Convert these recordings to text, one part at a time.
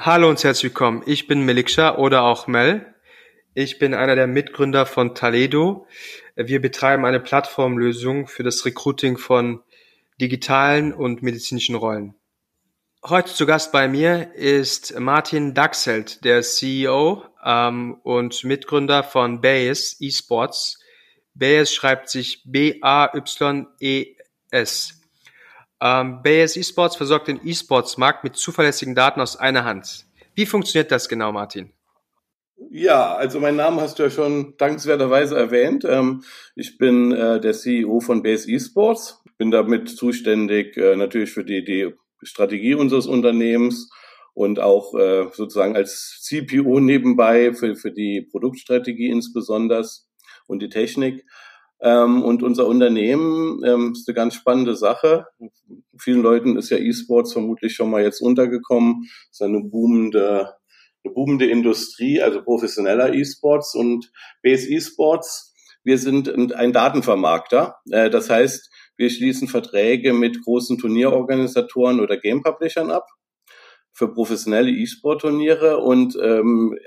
Hallo und herzlich willkommen. Ich bin Meliksha oder auch Mel. Ich bin einer der Mitgründer von Taledo. Wir betreiben eine Plattformlösung für das Recruiting von digitalen und medizinischen Rollen. Heute zu Gast bei mir ist Martin Daxelt, der CEO ähm, und Mitgründer von Bayes Esports. Bayes schreibt sich B-A-Y-E-S. Ähm, Bayes Esports versorgt den E-Sports-Markt mit zuverlässigen Daten aus einer Hand. Wie funktioniert das genau, Martin? Ja, also mein Name hast du ja schon dankenswerterweise erwähnt. Ähm, ich bin äh, der CEO von Base Esports, bin damit zuständig äh, natürlich für die, die Strategie unseres Unternehmens und auch äh, sozusagen als CPO nebenbei für, für die Produktstrategie insbesondere und die Technik. Ähm, und unser Unternehmen ähm, ist eine ganz spannende Sache. Vielen Leuten ist ja E-Sports vermutlich schon mal jetzt untergekommen. Es ist eine boomende, eine boomende Industrie, also professioneller E-Sports und Base E-Sports. Wir sind ein Datenvermarkter. Äh, das heißt, wir schließen Verträge mit großen Turnierorganisatoren oder Game Publishern ab für professionelle E-Sport-Turniere und ähm,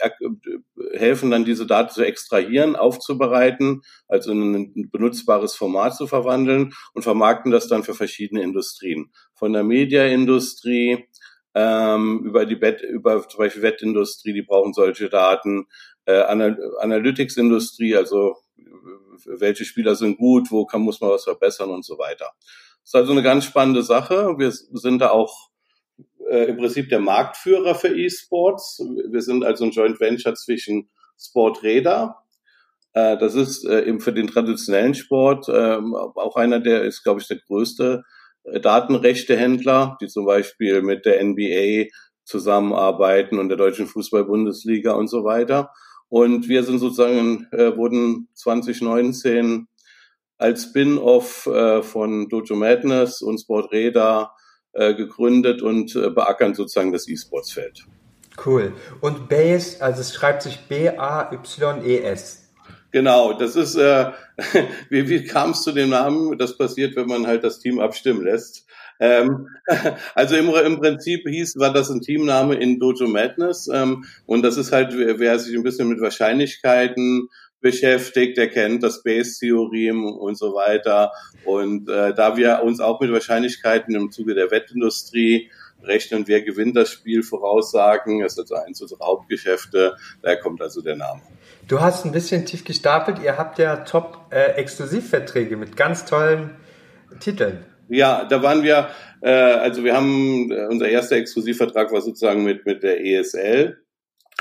helfen dann diese Daten zu extrahieren, aufzubereiten, also in ein benutzbares Format zu verwandeln und vermarkten das dann für verschiedene Industrien. Von der Mediaindustrie ähm, über die Bet über zum Beispiel Wettindustrie, die brauchen solche Daten, äh, Anal Analytics-Industrie, also welche Spieler sind gut, wo kann, muss man was verbessern und so weiter. Das ist also eine ganz spannende Sache. Wir sind da auch äh, im Prinzip der Marktführer für E-Sports. Wir sind also ein Joint Venture zwischen Sporträder. Äh, das ist äh, eben für den traditionellen Sport äh, auch einer, der ist, glaube ich, der größte äh, Datenrechtehändler, die zum Beispiel mit der NBA zusammenarbeiten und der Deutschen Fußball-Bundesliga und so weiter. Und wir sind sozusagen, äh, wurden 2019 als Spin-off äh, von Dojo Madness und Sporträder äh, gegründet und äh, beackern sozusagen das E-Sports-Feld. Cool. Und Bayes, also es schreibt sich B-A-Y-E-S. Genau, das ist, äh, wie, wie kam es zu dem Namen? Das passiert, wenn man halt das Team abstimmen lässt. Ähm, also im, im Prinzip hieß, war das ein Teamname in Dojo Madness ähm, und das ist halt, wer, wer sich ein bisschen mit Wahrscheinlichkeiten beschäftigt, er kennt das Base-Theorem und so weiter. Und äh, da wir uns auch mit Wahrscheinlichkeiten im Zuge der Wettindustrie rechnen, wer gewinnt das Spiel, voraussagen, das ist also eins unserer Hauptgeschäfte, daher kommt also der Name. Du hast ein bisschen tief gestapelt, ihr habt ja Top-Exklusivverträge äh, mit ganz tollen Titeln. Ja, da waren wir, äh, also wir haben, äh, unser erster Exklusivvertrag war sozusagen mit, mit der ESL,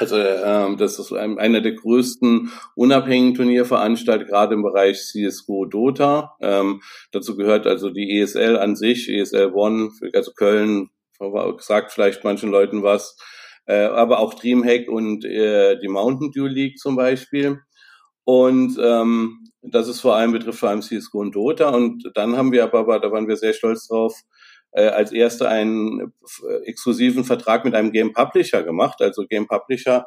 also ähm, das ist einer der größten unabhängigen Turnierveranstalter, gerade im Bereich CSGO Dota. Ähm, dazu gehört also die ESL an sich, ESL One, also Köln, sagt vielleicht manchen Leuten was, äh, aber auch Dreamhack und äh, die Mountain Dew League zum Beispiel. Und ähm, das ist vor allem betrifft vor allem CSGO und Dota. Und dann haben wir aber, da waren wir sehr stolz drauf, äh, als erster einen äh, exklusiven Vertrag mit einem Game Publisher gemacht. Also Game Publisher,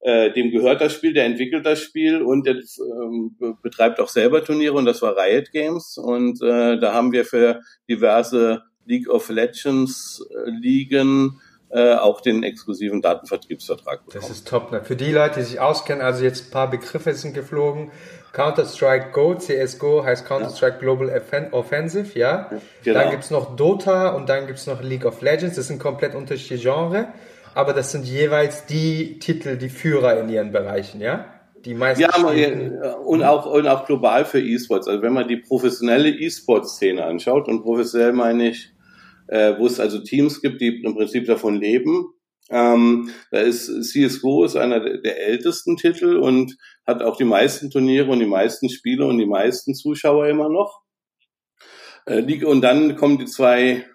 äh, dem gehört das Spiel, der entwickelt das Spiel und der ähm, betreibt auch selber Turniere und das war Riot Games. Und äh, da haben wir für diverse League of Legends äh, Ligen äh, auch den exklusiven Datenvertriebsvertrag bekommen. Das ist top. Ne? Für die Leute, die sich auskennen, also jetzt ein paar Begriffe sind geflogen. Counter-Strike Go, CSGO heißt Counter-Strike ja. Global Offensive, ja. Genau. Dann gibt's noch Dota und dann gibt's noch League of Legends. Das sind komplett unterschiedliche Genres, aber das sind jeweils die Titel, die Führer in ihren Bereichen, ja? Die meisten. Ja, und auch, und auch global für E-Sports. Also wenn man die professionelle E-Sports-Szene anschaut, und professionell meine ich, äh, wo es also Teams gibt, die im Prinzip davon leben, ähm, da ist CSGO ist einer der ältesten Titel und hat auch die meisten Turniere und die meisten Spiele und die meisten Zuschauer immer noch. Äh, und dann kommen die zwei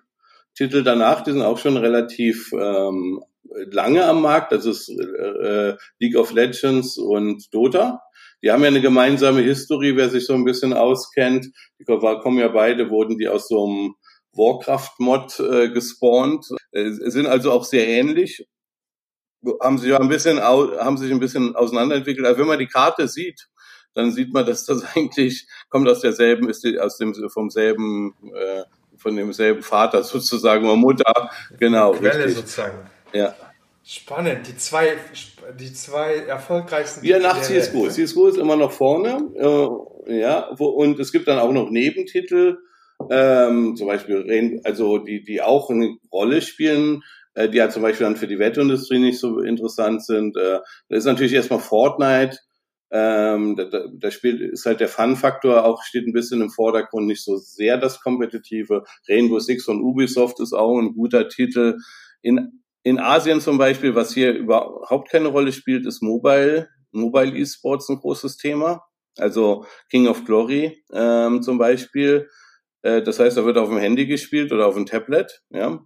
Titel danach, die sind auch schon relativ ähm, lange am Markt. Das ist äh, League of Legends und Dota. Die haben ja eine gemeinsame Historie, wer sich so ein bisschen auskennt. Die kommen ja beide, wurden die aus so einem Warcraft-Mod äh, gespawnt, äh, sind also auch sehr ähnlich, haben sich ein bisschen, haben sich ein bisschen auseinanderentwickelt. Also wenn man die Karte sieht, dann sieht man, dass das eigentlich kommt aus derselben, ist die, aus dem vom selben, äh, von demselben Vater sozusagen oder Mutter, genau. Quelle richtig. sozusagen. Ja. Spannend, die zwei, die zwei erfolgreichsten. Ja, nach CSGO. Ne? CSGO ist immer noch vorne, äh, ja, wo, und es gibt dann auch noch Nebentitel, ähm, zum Beispiel, also die, die auch eine Rolle spielen, äh, die ja zum Beispiel dann für die Wettindustrie nicht so interessant sind. Äh, da ist natürlich erstmal Fortnite, ähm, da, da, da spielt, ist halt der Fun-Faktor auch, steht ein bisschen im Vordergrund, nicht so sehr das Kompetitive. Rainbow Six von Ubisoft ist auch ein guter Titel. In in Asien zum Beispiel, was hier überhaupt keine Rolle spielt, ist Mobile, Mobile E-Sports ein großes Thema. Also King of Glory ähm, zum Beispiel. Äh, das heißt, da wird auf dem Handy gespielt oder auf dem Tablet, ja.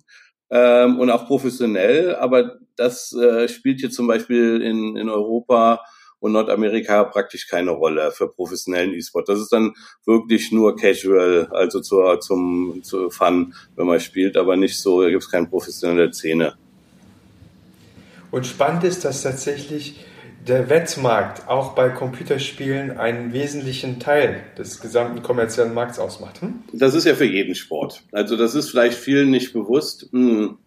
Ähm, und auch professionell, aber das äh, spielt hier zum Beispiel in, in Europa und Nordamerika praktisch keine Rolle für professionellen E-Sport. Das ist dann wirklich nur casual, also zur, zum, zu Fun, wenn man spielt, aber nicht so, da gibt es keine professionelle Szene. Und spannend ist, dass tatsächlich der Wettmarkt auch bei Computerspielen einen wesentlichen Teil des gesamten kommerziellen Markts ausmacht. Hm? Das ist ja für jeden Sport. Also das ist vielleicht vielen nicht bewusst. Hm.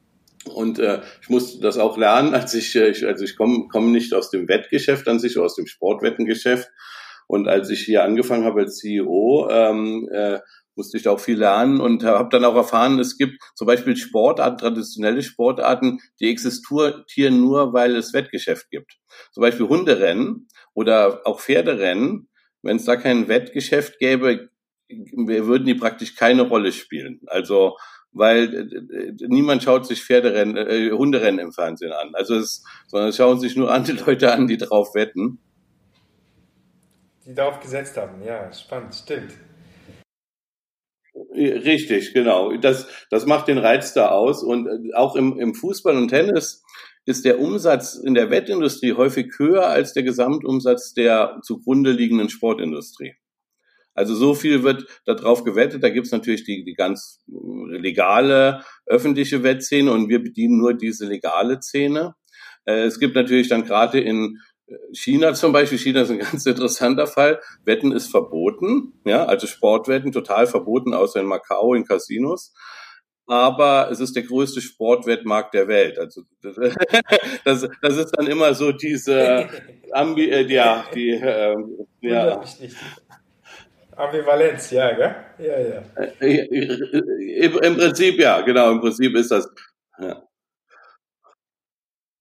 Und äh, ich musste das auch lernen, als ich, äh, ich also ich komme komm nicht aus dem Wettgeschäft an sich, aus dem Sportwettengeschäft. Und als ich hier angefangen habe als CEO, ähm, äh, musste ich da auch viel lernen und habe dann auch erfahren, es gibt zum Beispiel Sportarten, traditionelle Sportarten, die existieren nur, weil es Wettgeschäft gibt. Zum Beispiel Hunderennen oder auch Pferderennen. Wenn es da kein Wettgeschäft gäbe, würden die praktisch keine Rolle spielen. Also weil äh, niemand schaut sich Pferderennen, äh, Hunderennen im Fernsehen an. Also es, sondern es schauen sich nur an die Leute an, die drauf wetten. Die darauf gesetzt haben, ja, spannend, stimmt. Richtig, genau. Das, das macht den Reiz da aus. Und äh, auch im, im Fußball und Tennis ist der Umsatz in der Wettindustrie häufig höher als der Gesamtumsatz der zugrunde liegenden Sportindustrie. Also so viel wird darauf gewettet. Da gibt's natürlich die, die ganz legale öffentliche Wettszene und wir bedienen nur diese legale Szene. Äh, es gibt natürlich dann gerade in China zum Beispiel, China ist ein ganz interessanter Fall. Wetten ist verboten, ja, also Sportwetten total verboten, außer in Macau, in Casinos. Aber es ist der größte Sportwettmarkt der Welt. Also das, das ist dann immer so diese Ambi äh, ja, die äh, ja. Ambivalenz, ja, gell? Ja, ja. Äh, äh, Im, Im Prinzip ja, genau. Im Prinzip ist das. Ja.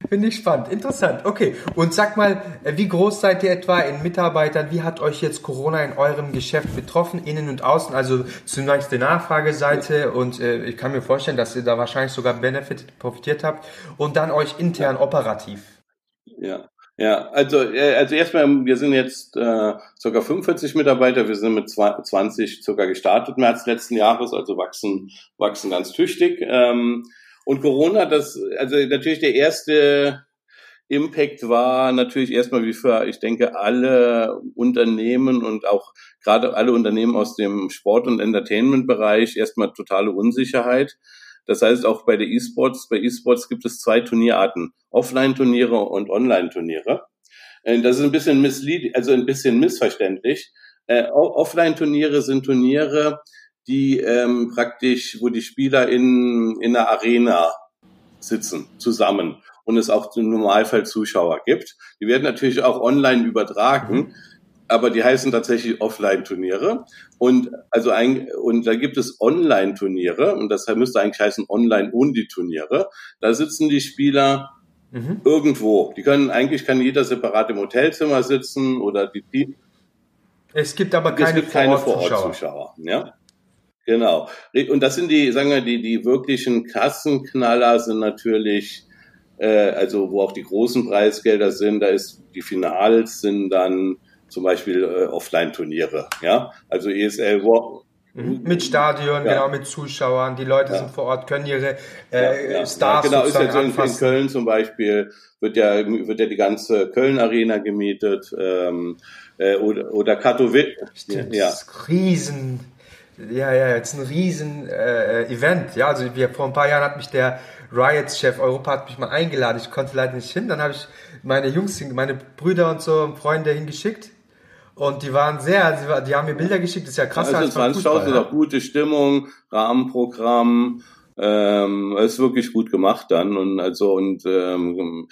Finde ich spannend, interessant. Okay, und sag mal, äh, wie groß seid ihr etwa in Mitarbeitern? Wie hat euch jetzt Corona in eurem Geschäft betroffen, innen und außen? Also zunächst die Nachfrageseite und äh, ich kann mir vorstellen, dass ihr da wahrscheinlich sogar Benefit profitiert habt und dann euch intern operativ. Ja. Ja, also, äh, also erstmal, wir sind jetzt äh, ca. 45 Mitarbeiter, wir sind mit 20 circa gestartet März letzten Jahres, also wachsen, wachsen ganz tüchtig. Ähm, und Corona, das, also natürlich der erste Impact war natürlich erstmal wie für, ich denke, alle Unternehmen und auch gerade alle Unternehmen aus dem Sport- und Entertainment-Bereich erstmal totale Unsicherheit. Das heißt, auch bei der E-Sports, bei E-Sports gibt es zwei Turnierarten. Offline-Turniere und Online-Turniere. Äh, das ist ein bisschen misslead, also ein bisschen missverständlich. Äh, Offline-Turniere sind Turniere, die ähm, praktisch, wo die Spieler in, in einer Arena sitzen, zusammen und es auch im Normalfall Zuschauer gibt. Die werden natürlich auch online übertragen, mhm. aber die heißen tatsächlich Offline-Turniere. Und also ein, und da gibt es Online-Turniere und das müsste eigentlich heißen Online-Only-Turniere. Da sitzen die Spieler mhm. irgendwo. Die können eigentlich kann jeder separat im Hotelzimmer sitzen oder die, die es gibt aber keine, es gibt keine Vor-Ort-Zuschauer. ja? Genau. Und das sind die, sagen wir, die, die wirklichen Kassenknaller sind natürlich, äh, also wo auch die großen Preisgelder sind, da ist die Finals sind dann zum Beispiel äh, Offline-Turniere, ja. Also ESL War, mhm. mit Stadion, ja. genau, mit Zuschauern. Die Leute ja. sind vor Ort, können ihre äh, ja, Stars Genau, ist jetzt in, in, Köln zum Beispiel, wird ja, wird ja die ganze Köln-Arena gemietet, ähm, äh, oder, oder Katowice. Ja. Riesen, ja, ja, jetzt ein riesen äh, Event. Ja, also wir, vor ein paar Jahren hat mich der Riots-Chef Europa hat mich mal eingeladen. Ich konnte leider nicht hin. Dann habe ich meine Jungs, meine Brüder und so und Freunde hingeschickt. Und die waren sehr, die haben mir Bilder geschickt. Das ist ja krass. Also als Veranstaltung ja. auch gute Stimmung, Rahmenprogramm, Ähm, ist wirklich gut gemacht dann und also und ähm,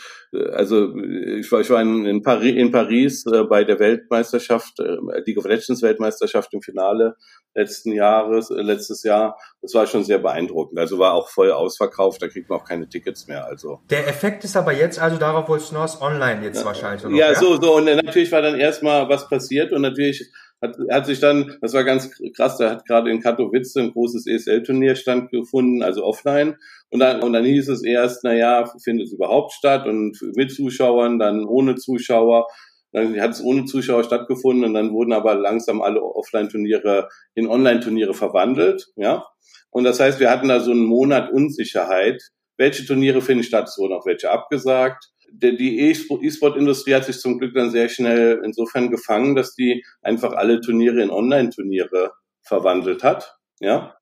also ich war ich war in, in Paris in Paris äh, bei der Weltmeisterschaft äh, League of Legends Weltmeisterschaft im Finale letzten Jahres äh, letztes Jahr. Das war schon sehr beeindruckend. Also war auch voll ausverkauft da kriegt man auch keine Tickets mehr also. Der Effekt ist aber jetzt also darauf wolltest du noch online jetzt ja, wahrscheinlich noch, ja, ja so so. Und natürlich war dann erstmal was passiert und natürlich hat, hat sich dann, das war ganz krass, da hat gerade in Katowice ein großes ESL-Turnier stattgefunden, also offline. Und dann, und dann hieß es erst, na ja, findet es überhaupt statt und mit Zuschauern, dann ohne Zuschauer. Dann hat es ohne Zuschauer stattgefunden und dann wurden aber langsam alle Offline-Turniere in Online-Turniere verwandelt, ja. Und das heißt, wir hatten da so einen Monat Unsicherheit. Welche Turniere finden statt? Es wurden auch welche abgesagt die E-Sport-Industrie hat sich zum Glück dann sehr schnell insofern gefangen, dass die einfach alle Turniere in Online-Turniere verwandelt hat. Ja.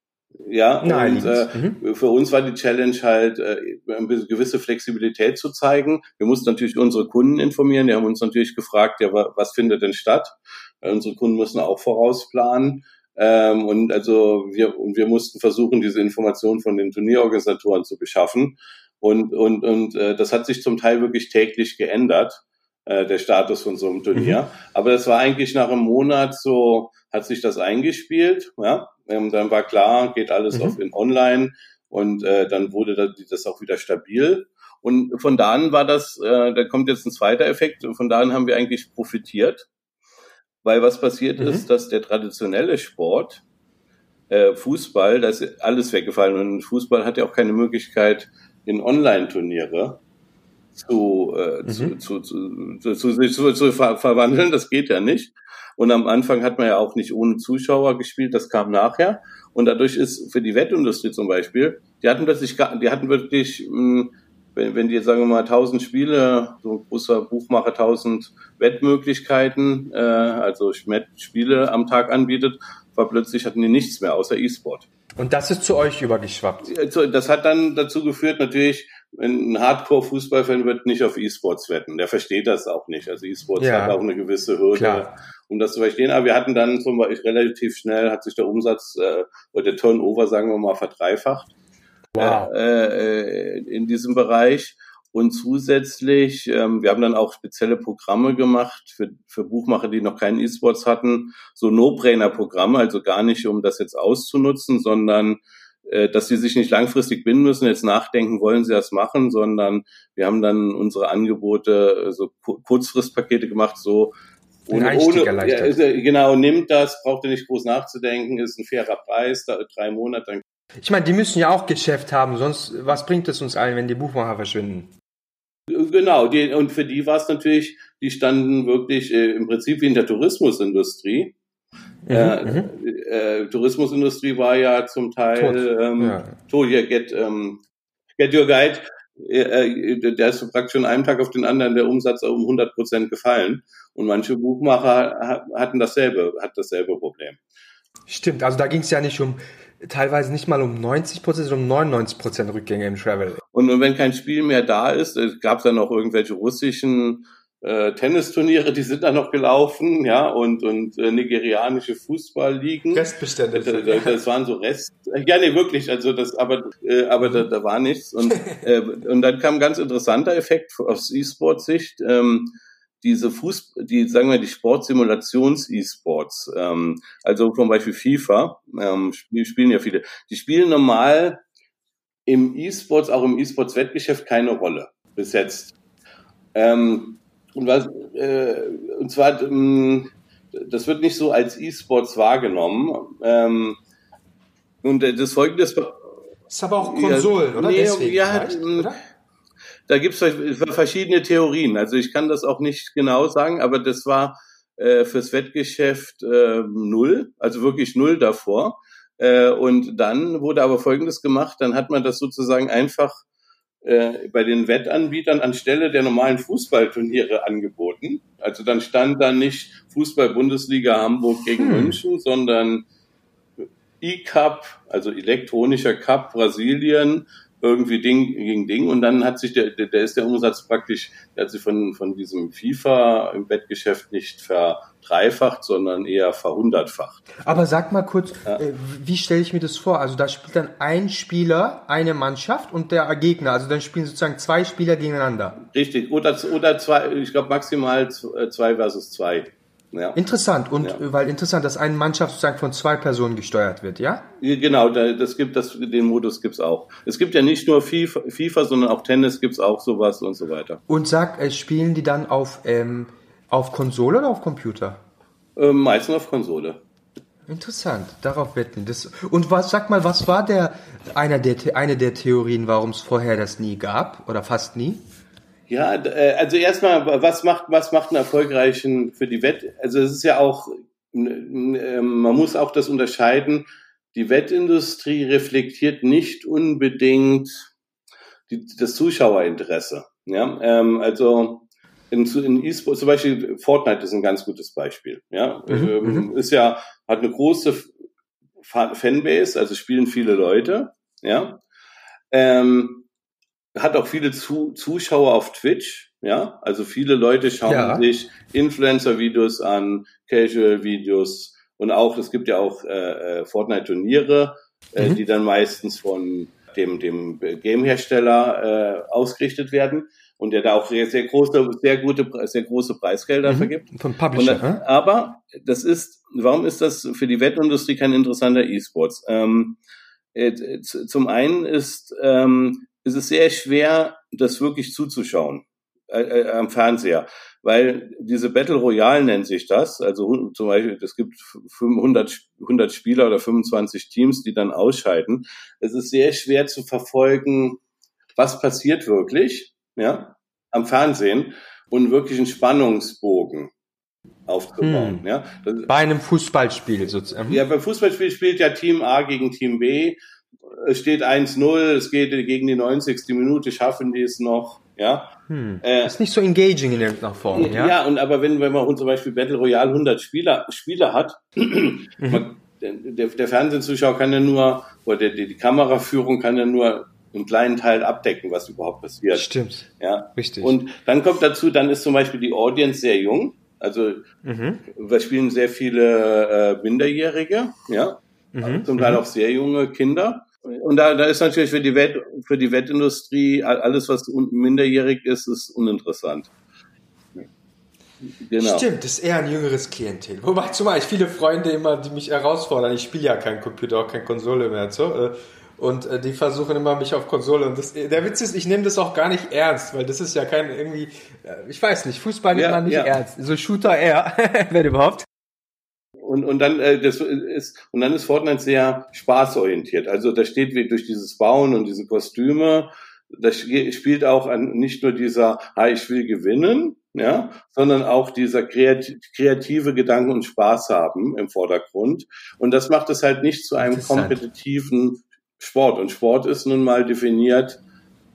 Ja, Nein, und äh, mhm. für uns war die Challenge halt, äh, eine gewisse Flexibilität zu zeigen. Wir mussten natürlich unsere Kunden informieren. Die haben uns natürlich gefragt, ja, was findet denn statt? Weil unsere Kunden müssen auch vorausplanen. Ähm, und also wir, und wir mussten versuchen, diese Informationen von den Turnierorganisatoren zu beschaffen. Und, und, und äh, das hat sich zum Teil wirklich täglich geändert, äh, der Status von so einem Turnier. Mhm. Aber das war eigentlich nach einem Monat so, hat sich das eingespielt. Ja? Ähm, dann war klar, geht alles mhm. auf in online und äh, dann wurde das, das auch wieder stabil. Und von da an war das, äh, da kommt jetzt ein zweiter Effekt, von da an haben wir eigentlich profitiert. Weil was passiert mhm. ist, dass der traditionelle Sport, äh, Fußball, da ist alles weggefallen und Fußball hat ja auch keine Möglichkeit, in Online-Turniere zu, äh, mhm. zu, zu, zu, zu, zu, zu ver verwandeln. Das geht ja nicht. Und am Anfang hat man ja auch nicht ohne Zuschauer gespielt, das kam nachher. Und dadurch ist für die Wettindustrie zum Beispiel, die hatten plötzlich, die hatten wirklich, hm, wenn, wenn die jetzt sagen wir mal 1000 Spiele, so ein großer Buchmacher 1000 Wettmöglichkeiten, äh, also Spiele am Tag anbietet, war plötzlich hatten die nichts mehr außer E-Sport. Und das ist zu euch übergeschwappt. Das hat dann dazu geführt, natürlich, ein Hardcore-Fußballfan wird nicht auf E-Sports wetten. Der versteht das auch nicht. Also E-Sports ja, hat auch eine gewisse Hürde, klar. um das zu verstehen. Aber wir hatten dann zum Beispiel relativ schnell, hat sich der Umsatz äh, oder der Turnover, sagen wir mal, verdreifacht. Wow. Äh, äh, in diesem Bereich. Und zusätzlich, ähm, wir haben dann auch spezielle Programme gemacht für, für Buchmacher, die noch keinen E-Sports hatten, so No-Brainer-Programme, also gar nicht, um das jetzt auszunutzen, sondern äh, dass sie sich nicht langfristig binden müssen, jetzt nachdenken, wollen sie das machen, sondern wir haben dann unsere Angebote, äh, so Kurzfristpakete gemacht, so ohne, ohne ja, genau, nimmt das, braucht ihr nicht groß nachzudenken, ist ein fairer Preis, da, drei Monate. Ich meine, die müssen ja auch Geschäft haben, sonst was bringt es uns allen, wenn die Buchmacher verschwinden? Genau, die, und für die war es natürlich, die standen wirklich äh, im Prinzip wie in der Tourismusindustrie. Mhm, äh, mhm. äh, Tourismusindustrie war ja zum Teil Tot. ähm, ja. to, yeah, get, ähm, get your guide. Äh, äh, der ist praktisch von einem Tag auf den anderen der Umsatz um 100 Prozent gefallen. Und manche Buchmacher hatten dasselbe, hat dasselbe Problem. Stimmt, also da ging es ja nicht um teilweise nicht mal um 90 Prozent, sondern um 99 Prozent Rückgänge im Travel. Und, und wenn kein Spiel mehr da ist, gab es dann noch irgendwelche russischen äh, Tennisturniere, die sind da noch gelaufen, ja, und, und äh, nigerianische Fußballligen. Restbestände. Das, das, das waren so Rest. Ja, nee, wirklich, also das, aber, äh, aber da, da war nichts. Und, äh, und dann kam ein ganz interessanter Effekt aus E-Sport-Sicht. Ähm, diese Fuß, die sagen wir die Sportsimulations-E-Sports, ähm, also zum Beispiel FIFA, ähm, spielen ja viele, die spielen normal im E-Sports, auch im E-Sports-Wettgeschäft keine Rolle bis jetzt. Ähm, und was, äh, und zwar, ähm, das wird nicht so als E-Sports wahrgenommen. Ähm, und äh, das folgende ist. Ist aber auch Konsolen, ja, oder? Nee, Deswegen ja, oder? Da gibt es verschiedene Theorien. Also ich kann das auch nicht genau sagen, aber das war äh, fürs Wettgeschäft äh, null, also wirklich null davor. Äh, und dann wurde aber Folgendes gemacht, dann hat man das sozusagen einfach äh, bei den Wettanbietern anstelle der normalen Fußballturniere angeboten. Also dann stand da nicht Fußball-Bundesliga Hamburg gegen hm. München, sondern E-Cup, also elektronischer Cup Brasilien irgendwie Ding gegen Ding und dann hat sich der, der, der ist der Umsatz praktisch, der hat sich von, von diesem FIFA im Bettgeschäft nicht verdreifacht, sondern eher verhundertfacht. Aber sag mal kurz, ja. äh, wie stelle ich mir das vor? Also da spielt dann ein Spieler eine Mannschaft und der Gegner, also dann spielen sozusagen zwei Spieler gegeneinander. Richtig, oder, oder zwei, ich glaube maximal zwei versus zwei. Ja. Interessant und ja. weil interessant, dass eine Mannschaft sozusagen von zwei Personen gesteuert wird, ja? Genau, das gibt das, den Modus gibt's auch. Es gibt ja nicht nur FIFA, FIFA sondern auch Tennis gibt's auch sowas und so weiter. Und sag, äh, spielen die dann auf ähm, auf Konsole oder auf Computer? Ähm, meistens auf Konsole. Interessant, darauf wetten. Das, und was, sag mal, was war der einer der eine der Theorien, warum es vorher das nie gab oder fast nie? Ja, äh, also erstmal, was macht, was macht einen erfolgreichen für die Wett? Also es ist ja auch, ähm, man muss auch das unterscheiden. Die Wettindustrie reflektiert nicht unbedingt die, das Zuschauerinteresse. Ja, ähm, also in, in E-Sport, zum Beispiel Fortnite ist ein ganz gutes Beispiel. Ja, mhm, ähm, mhm. ist ja, hat eine große Fanbase, also spielen viele Leute. Ja, ähm, hat auch viele Zu Zuschauer auf Twitch. Ja, also viele Leute schauen ja. sich Influencer-Videos an, Casual-Videos und auch, es gibt ja auch äh, äh Fortnite-Turniere, äh, mhm. die dann meistens von dem, dem Game-Hersteller äh, ausgerichtet werden und der da auch sehr, sehr große, sehr gute, sehr große Preisgelder mhm. vergibt. Von Publisher. Dann, äh? Aber das ist, warum ist das für die Wettindustrie kein interessanter E-Sports? Ähm, äh, zum einen ist ähm, ist es sehr schwer, das wirklich zuzuschauen äh, äh, am Fernseher, weil diese Battle Royale nennt sich das. Also zum Beispiel, es gibt 100, 100 Spieler oder 25 Teams, die dann ausscheiden. Es ist sehr schwer zu verfolgen, was passiert wirklich, ja, am Fernsehen und wirklich einen Spannungsbogen aufzubauen. Hm. Ja. Bei einem Fußballspiel sozusagen. Ja, beim Fußballspiel spielt ja Team A gegen Team B es steht 1-0, es geht gegen die 90. Minute, schaffen die es noch, ja. Hm. Äh, ist nicht so engaging in irgendeiner Form, ja. Ja, und aber wenn, wenn man zum Beispiel Battle Royale 100 Spieler, Spieler hat, mhm. man, der, der Fernsehzuschauer kann ja nur, oder die, die Kameraführung kann ja nur einen kleinen Teil abdecken, was überhaupt passiert. Stimmt. Ja. Richtig. Und dann kommt dazu, dann ist zum Beispiel die Audience sehr jung. Also mhm. wir spielen sehr viele äh, Minderjährige, ja. Mhm. Zum Teil mhm. auch sehr junge Kinder. Und da, da ist natürlich für die Wett, für die Wettindustrie alles, was minderjährig ist, ist uninteressant. Genau. Stimmt, das ist eher ein jüngeres Klientel. Wobei zumal ich viele Freunde immer, die mich herausfordern. Ich spiele ja kein Computer, auch keine Konsole mehr. So. Äh, und äh, die versuchen immer mich auf Konsole. Und das, der Witz ist, ich nehme das auch gar nicht ernst, weil das ist ja kein irgendwie, äh, ich weiß nicht, Fußball nimmt ja, man nicht ja. ernst. So Shooter eher, wenn überhaupt. Und, und dann äh, das ist und dann ist Fortnite sehr spaßorientiert. Also da steht wie durch dieses Bauen und diese Kostüme, da spielt auch an, nicht nur dieser, ah, ich will gewinnen, ja, sondern auch dieser kreative Gedanken und Spaß haben im Vordergrund. Und das macht es halt nicht zu einem kompetitiven Sport. Und Sport ist nun mal definiert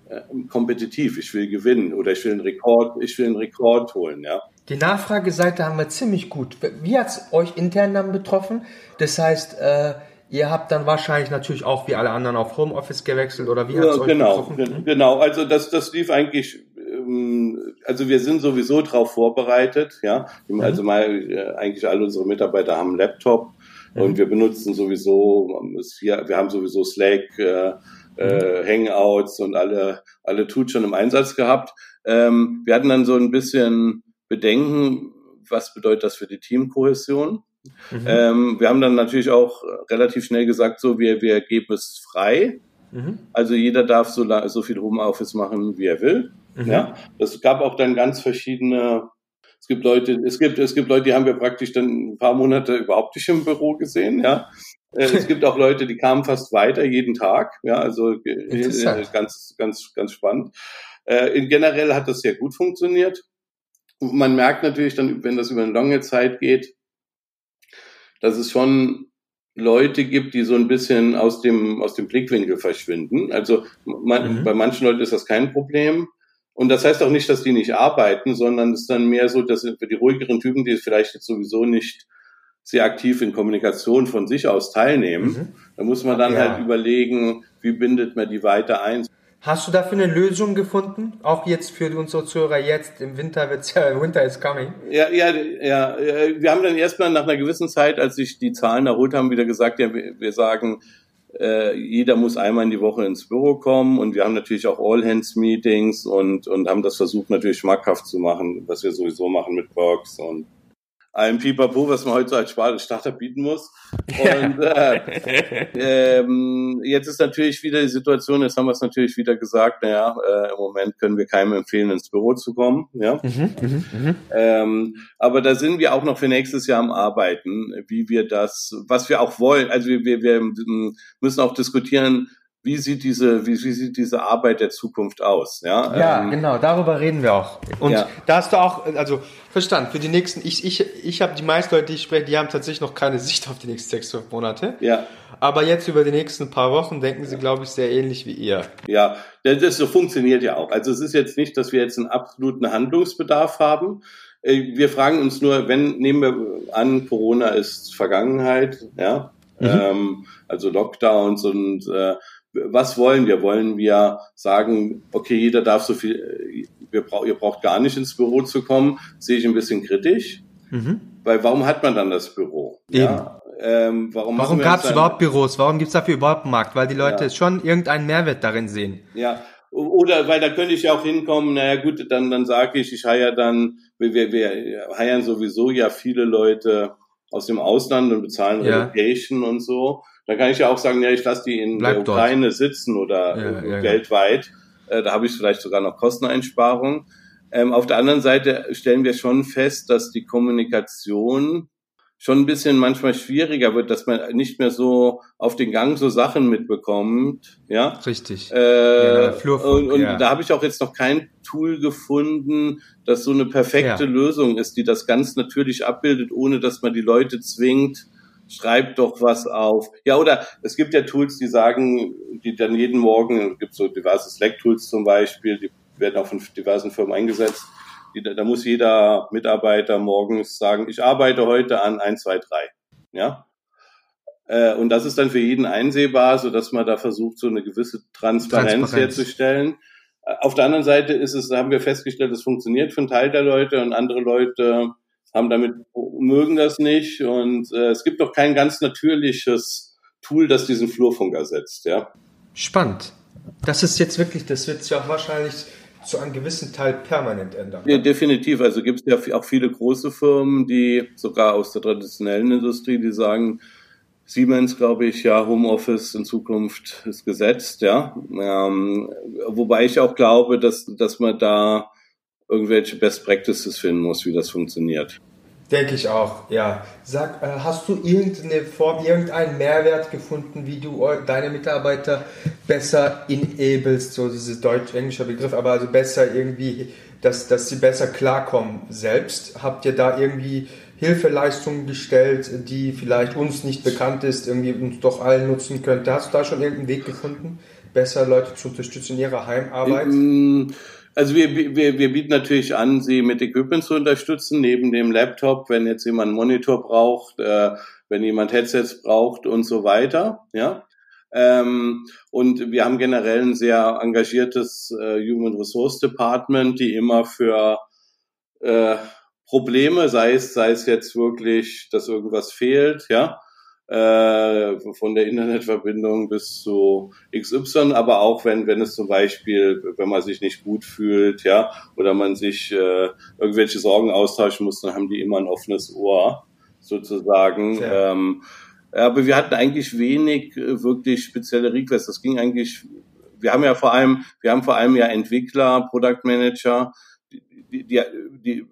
äh, kompetitiv. Ich will gewinnen oder ich will einen Rekord, ich will einen Rekord holen, ja. Die Nachfrageseite haben wir ziemlich gut. Wie hat es euch intern dann betroffen? Das heißt, äh, ihr habt dann wahrscheinlich natürlich auch wie alle anderen auf Homeoffice gewechselt oder wie hat es ja, euch genau, betroffen? Genau, also das, das lief eigentlich, ähm, also wir sind sowieso darauf vorbereitet, ja. Mhm. Also mal, äh, eigentlich alle unsere Mitarbeiter haben einen Laptop mhm. und wir benutzen sowieso, wir haben sowieso Slack, äh, äh, mhm. Hangouts und alle, alle Tools schon im Einsatz gehabt. Ähm, wir hatten dann so ein bisschen bedenken, was bedeutet das für die Teamkohäsion. Mhm. Ähm, wir haben dann natürlich auch relativ schnell gesagt, so wir, wir geben es frei. Mhm. Also jeder darf so, so viel Homeoffice machen, wie er will. Mhm. Ja, das gab auch dann ganz verschiedene. Es gibt Leute, es gibt, es gibt Leute, die haben wir praktisch dann ein paar Monate überhaupt nicht im Büro gesehen. Ja, äh, es gibt auch Leute, die kamen fast weiter jeden Tag. Ja, also äh, ganz, ganz, ganz spannend. Äh, generell hat das sehr gut funktioniert man merkt natürlich dann, wenn das über eine lange Zeit geht, dass es schon Leute gibt, die so ein bisschen aus dem, aus dem Blickwinkel verschwinden. Also man, mhm. bei manchen Leuten ist das kein Problem. Und das heißt auch nicht, dass die nicht arbeiten, sondern es ist dann mehr so, dass für die ruhigeren Typen, die vielleicht jetzt sowieso nicht sehr aktiv in Kommunikation von sich aus teilnehmen, mhm. da muss man dann ja. halt überlegen, wie bindet man die weiter ein. Hast du dafür eine Lösung gefunden? Auch jetzt für unsere Zuhörer jetzt, im Winter wird's ja, Winter is coming. Ja, ja, ja, wir haben dann erstmal nach einer gewissen Zeit, als sich die Zahlen erholt haben, wieder gesagt, ja, wir sagen, äh, jeder muss einmal in die Woche ins Büro kommen und wir haben natürlich auch All-Hands-Meetings und, und haben das versucht natürlich schmackhaft zu machen, was wir sowieso machen mit Works und ein Pipapo, was man heute so als Starter bieten muss. Und äh, ähm, jetzt ist natürlich wieder die Situation, jetzt haben wir es natürlich wieder gesagt, naja, äh, im Moment können wir keinem empfehlen, ins Büro zu kommen. Ja? Mhm, mh, mh. Ähm, aber da sind wir auch noch für nächstes Jahr am Arbeiten, wie wir das, was wir auch wollen. Also wir, wir, wir müssen auch diskutieren, wie sieht diese, wie, wie sieht diese Arbeit der Zukunft aus? Ja, ja ähm, genau, darüber reden wir auch. Und ja. da hast du auch, also verstanden, für die nächsten, ich, ich, ich habe die meisten Leute, die ich spreche, die haben tatsächlich noch keine Sicht auf die nächsten sechs, zwölf Monate. Ja. Aber jetzt über die nächsten paar Wochen denken sie, glaube ich, sehr ähnlich wie ihr. Ja, das so funktioniert ja auch. Also es ist jetzt nicht, dass wir jetzt einen absoluten Handlungsbedarf haben. Äh, wir fragen uns nur, wenn, nehmen wir an, Corona ist Vergangenheit, ja, mhm. ähm, also Lockdowns und äh, was wollen wir? Wollen wir sagen, okay, jeder darf so viel, wir brauch, ihr braucht gar nicht ins Büro zu kommen, sehe ich ein bisschen kritisch. Mhm. Weil warum hat man dann das Büro? Eben. Ja, ähm, warum warum gab es überhaupt Büros? Warum gibt es dafür überhaupt einen Markt? Weil die Leute ja. schon irgendeinen Mehrwert darin sehen. Ja, oder weil da könnte ich ja auch hinkommen, naja gut, dann, dann sage ich, ich heier dann, wir, wir, wir heiern sowieso ja viele Leute aus dem Ausland und bezahlen ja. Relocation und so. Dann kann ich ja auch sagen, ja, ich lasse die in Bleib der Ukraine dort. sitzen oder ja, ja, weltweit. Äh, da habe ich vielleicht sogar noch Kosteneinsparungen. Ähm, auf der anderen Seite stellen wir schon fest, dass die Kommunikation schon ein bisschen manchmal schwieriger wird, dass man nicht mehr so auf den Gang so Sachen mitbekommt. Ja, richtig. Äh, ja, und, und ja. da habe ich auch jetzt noch kein Tool gefunden, das so eine perfekte ja. Lösung ist, die das ganz natürlich abbildet, ohne dass man die Leute zwingt, schreib doch was auf. Ja, oder es gibt ja Tools, die sagen, die dann jeden Morgen, es gibt so diverse Slack-Tools zum Beispiel, die werden auch von diversen Firmen eingesetzt. Die, da muss jeder Mitarbeiter morgens sagen, ich arbeite heute an 1, 2, 3. Ja. Äh, und das ist dann für jeden einsehbar, so dass man da versucht, so eine gewisse Transparenz, Transparenz. herzustellen. Äh, auf der anderen Seite ist es, da haben wir festgestellt, es funktioniert für einen Teil der Leute und andere Leute haben damit, mögen das nicht. Und äh, es gibt doch kein ganz natürliches Tool, das diesen Flurfunk ersetzt, ja. Spannend. Das ist jetzt wirklich, das wird sich auch wahrscheinlich zu einem gewissen Teil permanent ändern. Ja, definitiv. Also gibt es ja auch viele große Firmen, die sogar aus der traditionellen Industrie, die sagen, Siemens, glaube ich, ja, Homeoffice in Zukunft ist gesetzt, ja. Ähm, wobei ich auch glaube, dass, dass man da irgendwelche Best Practices finden muss, wie das funktioniert. Denke ich auch, ja. Sag, äh, hast du irgendeine Form, irgendeinen Mehrwert gefunden, wie du deine Mitarbeiter besser enablest, so diese deutsch-englischer Begriff, aber also besser irgendwie, dass, dass sie besser klarkommen selbst? Habt ihr da irgendwie Hilfeleistungen gestellt, die vielleicht uns nicht bekannt ist, irgendwie uns doch allen nutzen könnte? Hast du da schon irgendeinen Weg gefunden, besser Leute zu unterstützen in ihrer Heimarbeit? Ähm, also wir, wir, wir bieten natürlich an, sie mit Equipment zu unterstützen, neben dem Laptop, wenn jetzt jemand einen Monitor braucht, äh, wenn jemand Headsets braucht und so weiter. Ja. Ähm, und wir haben generell ein sehr engagiertes äh, Human Resource Department, die immer für äh, Probleme, sei es, sei es jetzt wirklich, dass irgendwas fehlt, ja, äh, von der Internetverbindung bis zu XY, aber auch wenn, wenn es zum Beispiel, wenn man sich nicht gut fühlt, ja, oder man sich äh, irgendwelche Sorgen austauschen muss, dann haben die immer ein offenes Ohr, sozusagen. Ähm, aber wir hatten eigentlich wenig äh, wirklich spezielle Requests. Das ging eigentlich, wir haben ja vor allem, wir haben vor allem ja Entwickler, Product Manager, die, die, die,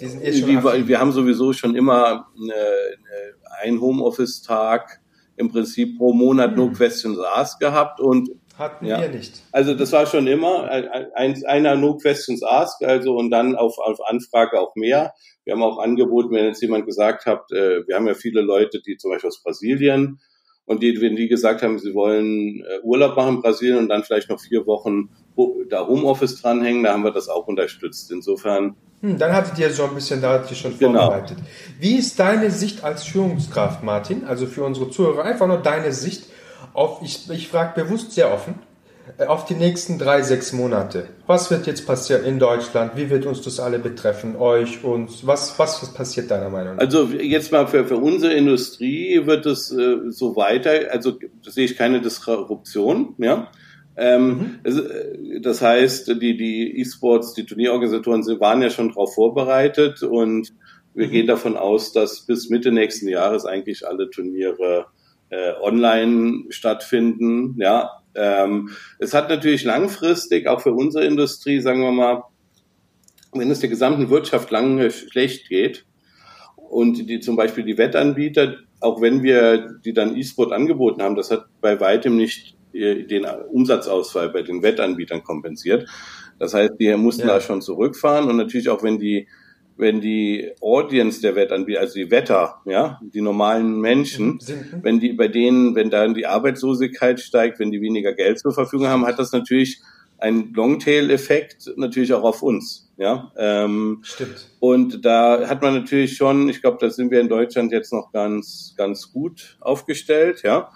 die, eh wir haben sowieso schon immer eine, eine ein Homeoffice-Tag im Prinzip pro Monat hm. nur Questions Ask gehabt und hatten ja. wir nicht. Also das war schon immer ein, einer No Questions Ask, also und dann auf, auf Anfrage auch mehr. Wir haben auch angeboten, wenn jetzt jemand gesagt hat, äh, wir haben ja viele Leute, die zum Beispiel aus Brasilien und die, wenn die gesagt haben, sie wollen äh, Urlaub machen in Brasilien und dann vielleicht noch vier Wochen da Homeoffice dranhängen, da haben wir das auch unterstützt. Insofern hm, dann hattet ihr so ein bisschen, da hattet ihr schon genau. vorbereitet. Wie ist deine Sicht als Führungskraft, Martin? Also für unsere Zuhörer einfach nur deine Sicht auf, ich, ich frage bewusst sehr offen, auf die nächsten drei, sechs Monate. Was wird jetzt passieren in Deutschland? Wie wird uns das alle betreffen? Euch, uns? Was, was, was passiert deiner Meinung nach? Also jetzt mal für, für unsere Industrie wird es äh, so weiter, also sehe ich keine Disruption, ja. Ähm, mhm. äh, das heißt, die, die E-Sports, die Turnierorganisatoren sind, waren ja schon darauf vorbereitet und wir mhm. gehen davon aus, dass bis Mitte nächsten Jahres eigentlich alle Turniere äh, online stattfinden. Ja, ähm, es hat natürlich langfristig auch für unsere Industrie, sagen wir mal, wenn es der gesamten Wirtschaft lange schlecht geht und die zum Beispiel die Wettanbieter, auch wenn wir die dann E-Sport angeboten haben, das hat bei weitem nicht äh, den Umsatzausfall bei den Wettanbietern kompensiert. Das heißt, die mussten ja. da schon zurückfahren und natürlich auch wenn die wenn die Audience der Wettanbieter, also die Wetter, ja, die normalen Menschen, wenn die bei denen, wenn dann die Arbeitslosigkeit steigt, wenn die weniger Geld zur Verfügung haben, hat das natürlich einen Longtail-Effekt natürlich auch auf uns. Ja, ähm, stimmt. Und da hat man natürlich schon, ich glaube, da sind wir in Deutschland jetzt noch ganz, ganz gut aufgestellt. Ja,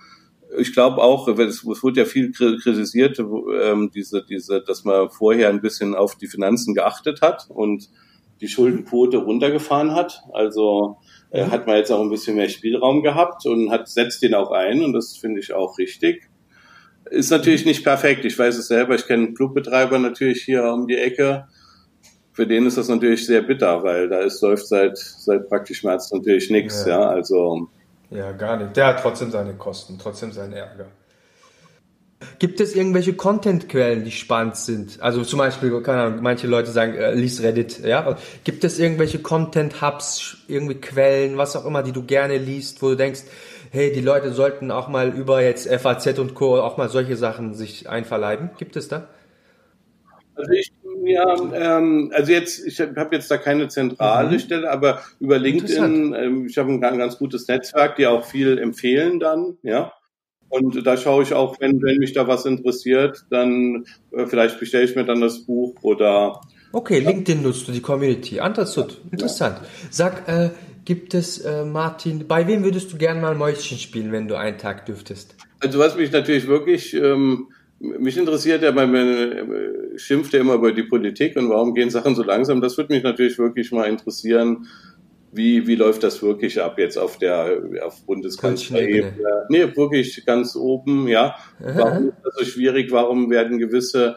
ich glaube auch, es, es wurde ja viel kritisiert, ähm, diese, diese, dass man vorher ein bisschen auf die Finanzen geachtet hat und die Schuldenquote runtergefahren hat. Also äh, hat man jetzt auch ein bisschen mehr Spielraum gehabt und hat setzt den auch ein und das finde ich auch richtig. Ist natürlich nicht perfekt. Ich weiß es selber. Ich kenne einen Clubbetreiber natürlich hier um die Ecke. Für den ist das natürlich sehr bitter, weil da ist läuft seit seit praktisch März natürlich nichts. Ja. ja, also ja gar nicht. Der hat trotzdem seine Kosten, trotzdem seinen Ärger. Gibt es irgendwelche Content-Quellen, die spannend sind? Also zum Beispiel, keine Ahnung, manche Leute sagen, äh, lies Reddit, ja. Gibt es irgendwelche Content-Hubs, irgendwie Quellen, was auch immer, die du gerne liest, wo du denkst, hey, die Leute sollten auch mal über jetzt FAZ und Co. auch mal solche Sachen sich einverleiben? Gibt es da? Also ich, ja, ähm, also jetzt, ich habe jetzt da keine zentrale mhm. Stelle, aber über LinkedIn, ähm, ich habe ein ganz gutes Netzwerk, die auch viel empfehlen dann, ja. Und da schaue ich auch, wenn, wenn mich da was interessiert, dann äh, vielleicht bestelle ich mir dann das Buch oder. Okay, LinkedIn nutzt du die Community. Interessant. Interessant. Sag, äh, gibt es, äh, Martin, bei wem würdest du gerne mal Mäuschen spielen, wenn du einen Tag dürftest? Also was mich natürlich wirklich, ähm, mich interessiert ja, man äh, schimpft ja immer über die Politik und warum gehen Sachen so langsam. Das würde mich natürlich wirklich mal interessieren, wie, wie läuft das wirklich ab jetzt auf der auf Bundeskanzlerebene? Nee, wirklich ganz oben, ja. Warum ist das so schwierig? Warum werden gewisse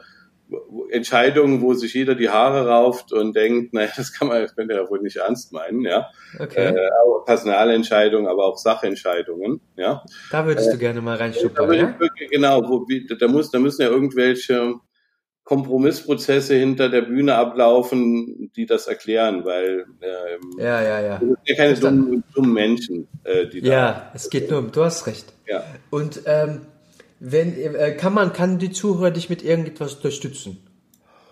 Entscheidungen, wo sich jeder die Haare rauft und denkt, naja, das kann man, das könnte ja wohl nicht ernst meinen, ja. Okay. Äh, Personalentscheidungen, aber auch Sachentscheidungen, ja. Da würdest äh, du gerne mal reinschnuppern, ja? Wirklich, genau, wo, wie, da, muss, da müssen ja irgendwelche Kompromissprozesse hinter der Bühne ablaufen, die das erklären, weil ähm, ja, ja, ja. Es sind ja keine dummen, dummen Menschen, äh, die da. Ja, es geht nur um, du hast recht. Ja. Und ähm, wenn äh, kann man, kann die Zuhörer dich mit irgendetwas unterstützen?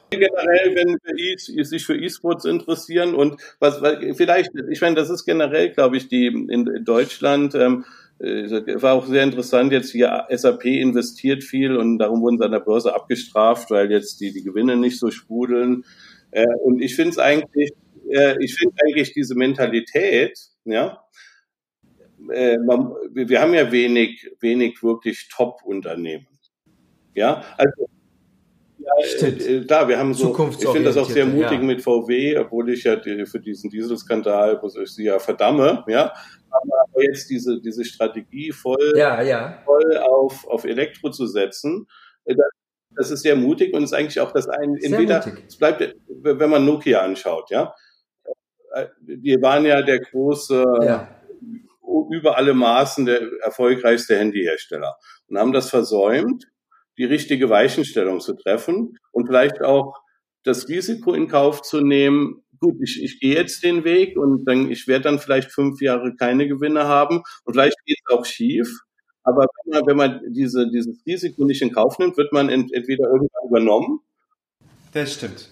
Generell, wenn e sich für E-Sports interessieren und was, vielleicht, ich meine, das ist generell, glaube ich, die in Deutschland. Ähm, äh, war auch sehr interessant jetzt hier, SAP investiert viel und darum wurden sie an der Börse abgestraft, weil jetzt die, die Gewinne nicht so sprudeln. Äh, und ich finde es eigentlich, äh, ich finde eigentlich diese Mentalität, ja, wir haben ja wenig, wenig wirklich Top-Unternehmen. Ja, also Stimmt. da, wir haben so, ich finde das auch sehr mutig ja. mit VW, obwohl ich ja für diesen Dieselskandal, muss ich sie ja verdamme, ja aber jetzt diese, diese Strategie voll, ja, ja. voll auf, auf Elektro zu setzen, äh, das ist sehr mutig und ist eigentlich auch das ein, entweder, es bleibt, wenn man Nokia anschaut, ja. Äh, die waren ja der große, ja. über alle Maßen der erfolgreichste Handyhersteller und haben das versäumt, die richtige Weichenstellung zu treffen und vielleicht auch das Risiko in Kauf zu nehmen, gut, ich, ich gehe jetzt den Weg und dann, ich werde dann vielleicht fünf Jahre keine Gewinne haben und vielleicht geht es auch schief. Aber wenn man, wenn man diese, dieses Risiko nicht in Kauf nimmt, wird man ent, entweder irgendwann übernommen. Das stimmt.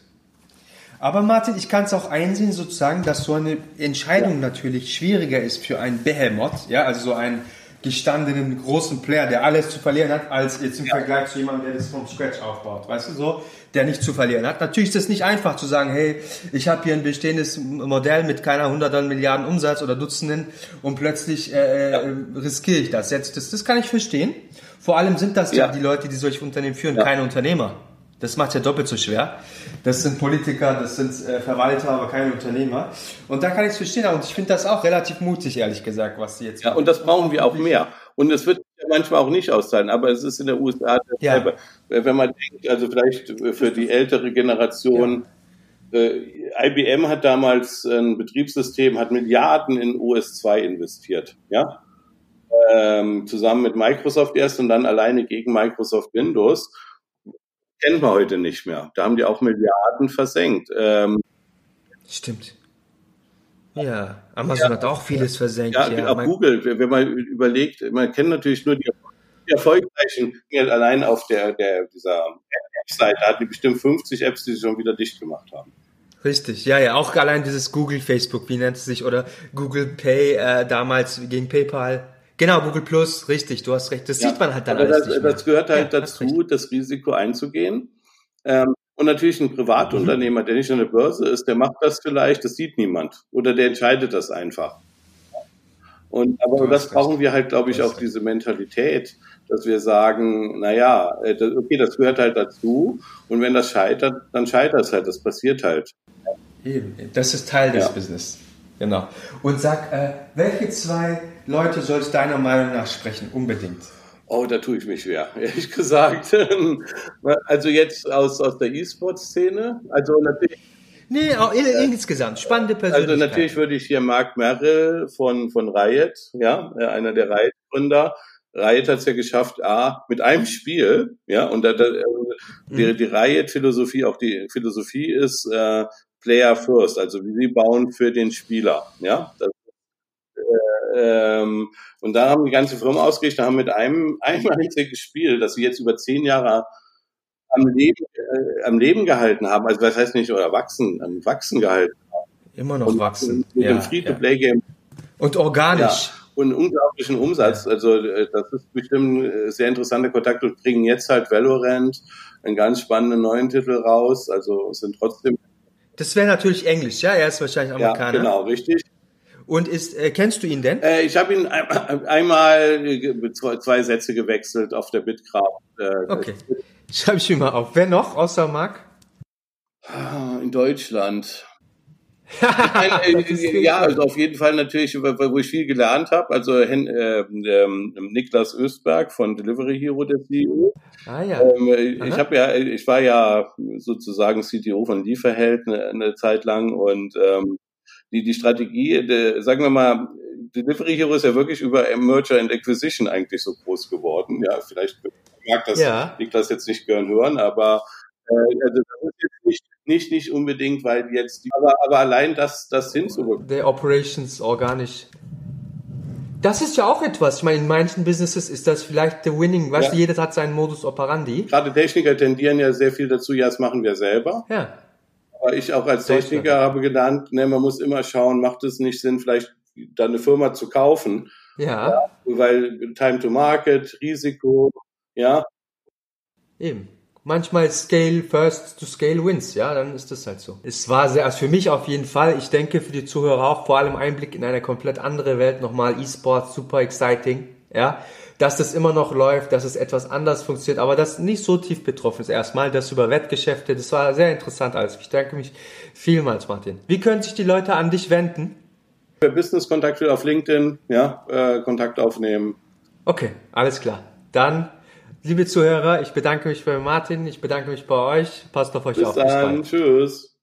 Aber Martin, ich kann es auch einsehen, sozusagen, dass so eine Entscheidung ja. natürlich schwieriger ist für ein Behemoth, ja, also so ein gestandenen großen Player, der alles zu verlieren hat, als jetzt im ja. Vergleich zu jemandem, der das vom Scratch aufbaut, weißt du so, der nichts zu verlieren hat. Natürlich ist es nicht einfach zu sagen, hey, ich habe hier ein bestehendes Modell mit keiner hunderten Milliarden Umsatz oder Dutzenden und plötzlich äh, ja. riskiere ich das. Jetzt, das, das kann ich verstehen. Vor allem sind das ja, ja die Leute, die solche Unternehmen führen, keine Unternehmer. Das macht ja doppelt so schwer. Das sind Politiker, das sind äh, Verwalter, aber keine Unternehmer. Und da kann ich es verstehen. Und ich finde das auch relativ mutig, ehrlich gesagt, was sie jetzt Ja, machen. und das brauchen wir auch mehr. Und es wird manchmal auch nicht auszahlen, aber es ist in der USA dasselbe. Ja. Äh, wenn man denkt, also vielleicht für die ältere Generation, ja. äh, IBM hat damals ein Betriebssystem, hat Milliarden in OS2 investiert, ja, ähm, zusammen mit Microsoft erst und dann alleine gegen Microsoft Windows kennen wir heute nicht mehr. Da haben die auch Milliarden versenkt. Ähm, Stimmt. Ja, Amazon ja, hat auch vieles versenkt. Ja, ja. auch Google, wenn man überlegt, man kennt natürlich nur die, die erfolgreichen, allein auf der, der dieser App-Seite hat die bestimmt 50 Apps, die sie schon wieder dicht gemacht haben. Richtig, ja, ja, auch allein dieses Google, Facebook, wie nennt es sich, oder Google Pay äh, damals gegen PayPal. Genau, Google Plus, richtig, du hast recht. Das ja, sieht man halt dann alles das. Das gehört halt ja, dazu, das Risiko einzugehen. Ähm, und natürlich ein Privatunternehmer, mhm. der nicht an der Börse ist, der macht das vielleicht, das sieht niemand. Oder der entscheidet das einfach. Und, aber das brauchen wir halt, glaube ich, auch diese Mentalität, dass wir sagen, naja, äh, okay, das gehört halt dazu. Und wenn das scheitert, dann scheitert es halt. Das passiert halt. Eben, das ist Teil des ja. Business. Genau. Und sag, äh, welche zwei Leute soll es deiner Meinung nach sprechen? Unbedingt. Oh, da tue ich mich schwer, ehrlich gesagt. also jetzt aus, aus der E-Sport-Szene. Also natürlich. Nee, auch insgesamt. Spannende Persönlichkeit. Also natürlich würde ich hier Mark Merrill von, von Riot, ja, äh, einer der Riot-Gründer. Riot hat es ja geschafft, A, mit einem Spiel, ja, und da, da, äh, die, mhm. die Riot-Philosophie, auch die Philosophie ist äh, Player First, also wie sie bauen für den Spieler, ja. Das ähm, und da haben die ganze Firma ausgerichtet, haben mit einem, einzigen Spiel, das sie jetzt über zehn Jahre am Leben, äh, am Leben gehalten haben, also das heißt nicht oder wachsen, am Wachsen gehalten haben. Immer noch und, wachsen. Mit ja, dem Free-to-Play-Game. Und organisch. Ja, und einen unglaublichen Umsatz. Ja. Also äh, das ist bestimmt ein sehr interessanter Kontakt und bringen jetzt halt Valorant, einen ganz spannenden neuen Titel raus. Also sind trotzdem. Das wäre natürlich Englisch, ja? Er ist wahrscheinlich Amerikaner. Ja, genau, richtig. Und ist, äh, kennst du ihn denn? Äh, ich habe ihn einmal zwei, zwei, Sätze gewechselt auf der Bitkraft. Äh, okay. Schreibe ich mir mal auf. Wer noch außer Marc? Ah, in Deutschland. äh, ja, also auf jeden Fall natürlich, wo ich viel gelernt habe. Also äh, äh, Niklas Östberg von Delivery Hero, der CEO. Ah ja. Ähm, ich habe ja, ich war ja sozusagen CTO von Lieferheld eine, eine Zeit lang und ähm, die, die Strategie, de, sagen wir mal, Delivery Hero ist ja wirklich über Merger and Acquisition eigentlich so groß geworden. Ja, vielleicht mag das ja. Niklas jetzt nicht gern hören, aber äh, also das ist jetzt nicht, nicht, nicht unbedingt, weil jetzt, die, aber, aber allein das, das hinzubekommen. Der Operations organisch. Das ist ja auch etwas. Ich meine, in manchen Businesses ist das vielleicht der Winning. Weißt ja. du, jeder hat seinen Modus operandi. Gerade Techniker tendieren ja sehr viel dazu, ja, das machen wir selber. Ja. Aber ich auch als Techniker habe gelernt, ne, man muss immer schauen, macht es nicht Sinn, vielleicht dann eine Firma zu kaufen. Ja. ja. Weil Time to Market, Risiko, ja. Eben. Manchmal Scale first to Scale wins, ja, dann ist das halt so. Es war sehr, also für mich auf jeden Fall, ich denke für die Zuhörer auch, vor allem Einblick in eine komplett andere Welt, nochmal E-Sport, super exciting, ja dass das immer noch läuft, dass es etwas anders funktioniert, aber das nicht so tief betroffen ist erstmal, das über Wettgeschäfte, das war sehr interessant alles. Ich danke mich vielmals, Martin. Wie können sich die Leute an dich wenden? Für Business-Kontakt auf LinkedIn, ja, äh, Kontakt aufnehmen. Okay, alles klar. Dann, liebe Zuhörer, ich bedanke mich bei Martin, ich bedanke mich bei euch. Passt auf euch Bis auf. Bis dann, tschüss.